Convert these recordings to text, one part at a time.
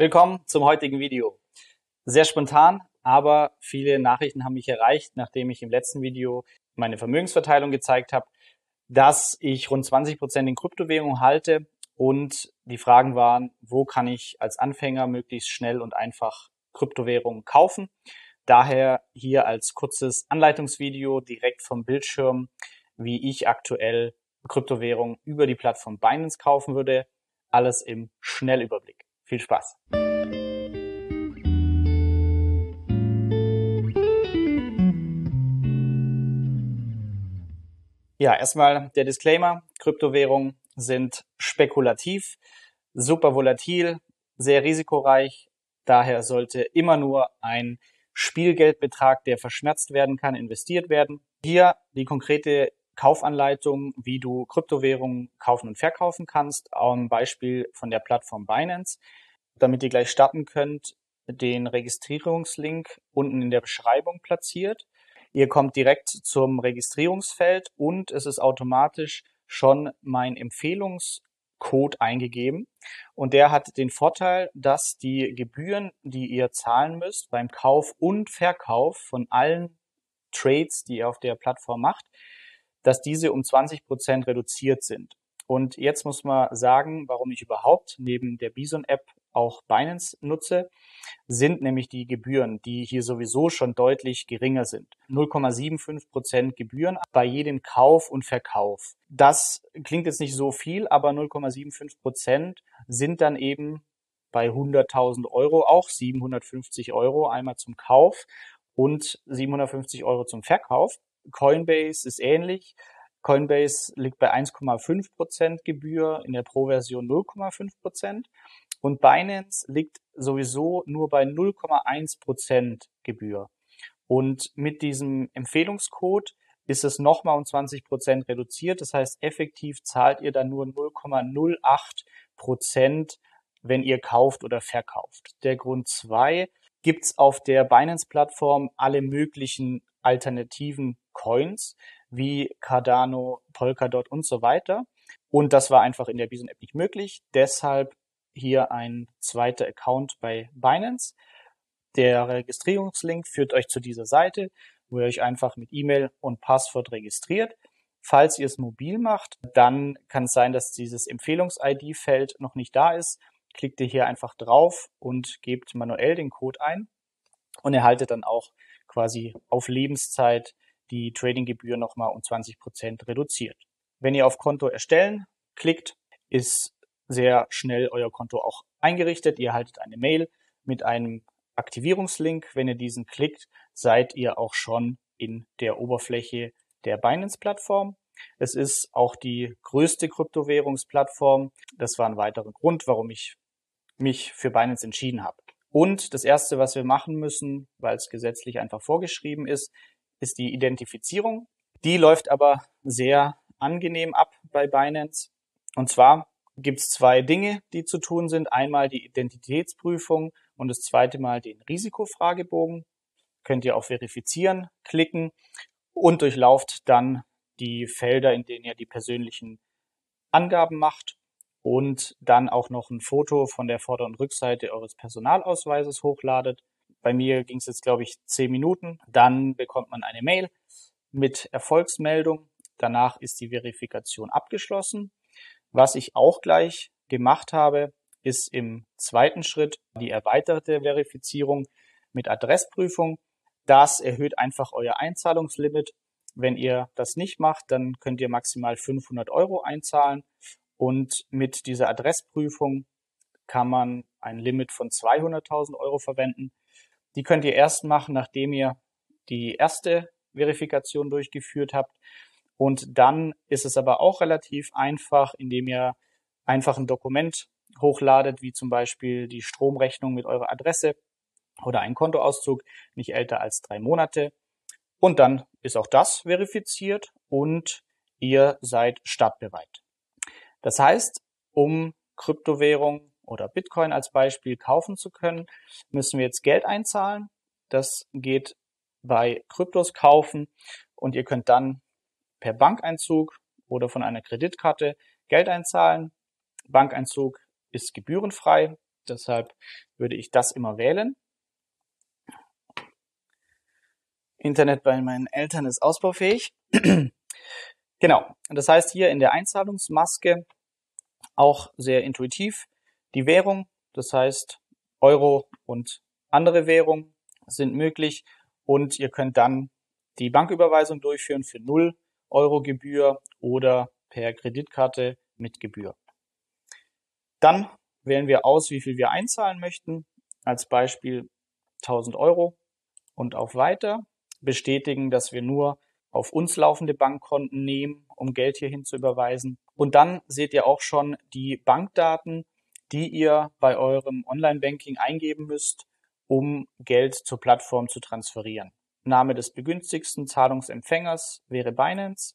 Willkommen zum heutigen Video. Sehr spontan, aber viele Nachrichten haben mich erreicht, nachdem ich im letzten Video meine Vermögensverteilung gezeigt habe, dass ich rund 20 Prozent in Kryptowährungen halte und die Fragen waren, wo kann ich als Anfänger möglichst schnell und einfach Kryptowährungen kaufen. Daher hier als kurzes Anleitungsvideo direkt vom Bildschirm, wie ich aktuell Kryptowährungen über die Plattform Binance kaufen würde. Alles im Schnellüberblick. Viel Spaß! Ja, erstmal der Disclaimer. Kryptowährungen sind spekulativ, super volatil, sehr risikoreich. Daher sollte immer nur ein Spielgeldbetrag, der verschmerzt werden kann, investiert werden. Hier die konkrete Kaufanleitung, wie du Kryptowährungen kaufen und verkaufen kannst, am Beispiel von der Plattform Binance. Damit ihr gleich starten könnt, den Registrierungslink unten in der Beschreibung platziert. Ihr kommt direkt zum Registrierungsfeld und es ist automatisch schon mein Empfehlungscode eingegeben. Und der hat den Vorteil, dass die Gebühren, die ihr zahlen müsst beim Kauf und Verkauf von allen Trades, die ihr auf der Plattform macht, dass diese um 20 Prozent reduziert sind. Und jetzt muss man sagen, warum ich überhaupt neben der Bison-App auch Binance nutze, sind nämlich die Gebühren, die hier sowieso schon deutlich geringer sind. 0,75 Prozent Gebühren bei jedem Kauf und Verkauf. Das klingt jetzt nicht so viel, aber 0,75 Prozent sind dann eben bei 100.000 Euro auch 750 Euro einmal zum Kauf und 750 Euro zum Verkauf. Coinbase ist ähnlich. Coinbase liegt bei 1,5 Prozent Gebühr, in der Pro-Version 0,5%. Prozent Und Binance liegt sowieso nur bei 0,1 Prozent Gebühr. Und mit diesem Empfehlungscode ist es nochmal um 20 Prozent reduziert. Das heißt, effektiv zahlt ihr dann nur 0,08%, Prozent, wenn ihr kauft oder verkauft. Der Grund zwei gibt's auf der Binance-Plattform alle möglichen alternativen Coins wie Cardano, Polkadot und so weiter. Und das war einfach in der Bison App nicht möglich. Deshalb hier ein zweiter Account bei Binance. Der Registrierungslink führt euch zu dieser Seite, wo ihr euch einfach mit E-Mail und Passwort registriert. Falls ihr es mobil macht, dann kann es sein, dass dieses Empfehlungs-ID-Feld noch nicht da ist. Klickt ihr hier einfach drauf und gebt manuell den Code ein und erhaltet dann auch quasi auf Lebenszeit die Tradinggebühr nochmal um 20 Prozent reduziert. Wenn ihr auf Konto erstellen klickt, ist sehr schnell euer Konto auch eingerichtet. Ihr erhaltet eine Mail mit einem Aktivierungslink. Wenn ihr diesen klickt, seid ihr auch schon in der Oberfläche der Binance-Plattform. Es ist auch die größte Kryptowährungsplattform. Das war ein weiterer Grund, warum ich mich für Binance entschieden habe. Und das Erste, was wir machen müssen, weil es gesetzlich einfach vorgeschrieben ist, ist die Identifizierung. Die läuft aber sehr angenehm ab bei Binance. Und zwar gibt es zwei Dinge, die zu tun sind. Einmal die Identitätsprüfung und das zweite Mal den Risikofragebogen. Könnt ihr auf Verifizieren klicken und durchlauft dann die Felder, in denen ihr die persönlichen Angaben macht und dann auch noch ein Foto von der Vorder- und Rückseite eures Personalausweises hochladet. Bei mir ging es jetzt, glaube ich, zehn Minuten. Dann bekommt man eine Mail mit Erfolgsmeldung. Danach ist die Verifikation abgeschlossen. Was ich auch gleich gemacht habe, ist im zweiten Schritt die erweiterte Verifizierung mit Adressprüfung. Das erhöht einfach euer Einzahlungslimit. Wenn ihr das nicht macht, dann könnt ihr maximal 500 Euro einzahlen und mit dieser Adressprüfung kann man ein Limit von 200.000 Euro verwenden. Die könnt ihr erst machen, nachdem ihr die erste Verifikation durchgeführt habt. Und dann ist es aber auch relativ einfach, indem ihr einfach ein Dokument hochladet, wie zum Beispiel die Stromrechnung mit eurer Adresse oder ein Kontoauszug, nicht älter als drei Monate. Und dann ist auch das verifiziert und ihr seid startbereit. Das heißt, um Kryptowährung oder Bitcoin als Beispiel kaufen zu können, müssen wir jetzt Geld einzahlen. Das geht bei Kryptos kaufen und ihr könnt dann per Bankeinzug oder von einer Kreditkarte Geld einzahlen. Bankeinzug ist gebührenfrei. Deshalb würde ich das immer wählen. Internet bei meinen Eltern ist ausbaufähig. genau. Das heißt hier in der Einzahlungsmaske auch sehr intuitiv die Währung. Das heißt Euro und andere Währungen sind möglich und ihr könnt dann die Banküberweisung durchführen für 0 Euro Gebühr oder per Kreditkarte mit Gebühr. Dann wählen wir aus, wie viel wir einzahlen möchten. Als Beispiel 1000 Euro und auf Weiter. Bestätigen, dass wir nur auf uns laufende Bankkonten nehmen, um Geld hierhin zu überweisen. Und dann seht ihr auch schon die Bankdaten, die ihr bei eurem Online-Banking eingeben müsst, um Geld zur Plattform zu transferieren. Name des begünstigsten Zahlungsempfängers wäre Binance.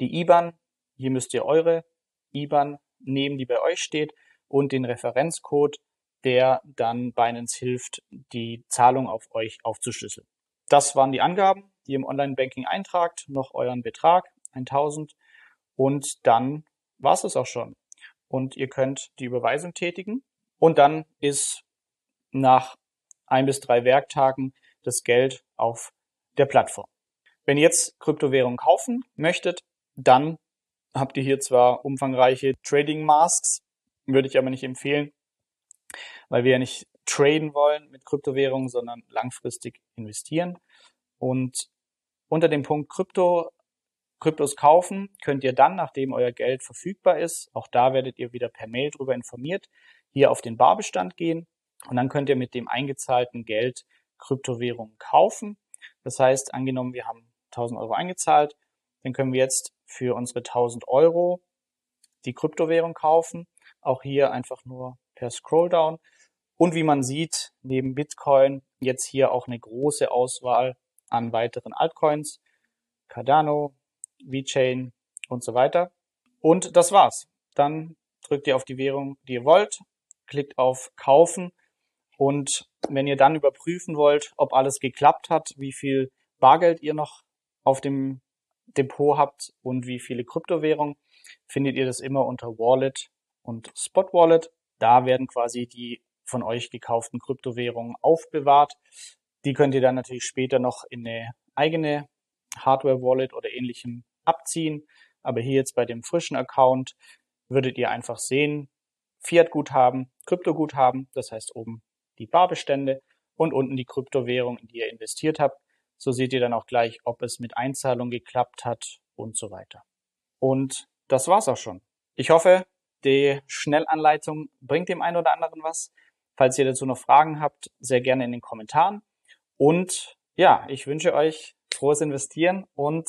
Die IBAN, hier müsst ihr eure IBAN nehmen, die bei euch steht, und den Referenzcode, der dann Binance hilft, die Zahlung auf euch aufzuschlüsseln. Das waren die Angaben, die ihr im Online-Banking eintragt, noch euren Betrag, 1000, und dann war es auch schon. Und ihr könnt die Überweisung tätigen und dann ist nach ein bis drei Werktagen das Geld auf der Plattform. Wenn ihr jetzt Kryptowährungen kaufen möchtet, dann habt ihr hier zwar umfangreiche Trading Masks, würde ich aber nicht empfehlen, weil wir ja nicht traden wollen mit Kryptowährungen, sondern langfristig investieren. Und unter dem Punkt Krypto, Kryptos kaufen könnt ihr dann, nachdem euer Geld verfügbar ist, auch da werdet ihr wieder per Mail darüber informiert, hier auf den Barbestand gehen und dann könnt ihr mit dem eingezahlten Geld Kryptowährungen kaufen. Das heißt, angenommen, wir haben 1000 Euro eingezahlt, dann können wir jetzt für unsere 1000 Euro die Kryptowährung kaufen. Auch hier einfach nur per Scrolldown. Und wie man sieht, neben Bitcoin jetzt hier auch eine große Auswahl an weiteren Altcoins. Cardano, VeChain und so weiter. Und das war's. Dann drückt ihr auf die Währung, die ihr wollt, klickt auf Kaufen und wenn ihr dann überprüfen wollt, ob alles geklappt hat, wie viel Bargeld ihr noch auf dem Depot habt und wie viele Kryptowährungen, findet ihr das immer unter Wallet und Spot Wallet. Da werden quasi die von euch gekauften Kryptowährungen aufbewahrt. Die könnt ihr dann natürlich später noch in eine eigene Hardware Wallet oder ähnlichem abziehen. Aber hier jetzt bei dem frischen Account würdet ihr einfach sehen, Fiat-Guthaben, Krypto-Guthaben, das heißt oben die Barbestände und unten die Kryptowährung, in die ihr investiert habt. So seht ihr dann auch gleich, ob es mit Einzahlung geklappt hat und so weiter. Und das war's auch schon. Ich hoffe, die Schnellanleitung bringt dem einen oder anderen was. Falls ihr dazu noch Fragen habt, sehr gerne in den Kommentaren. Und ja, ich wünsche euch frohes Investieren und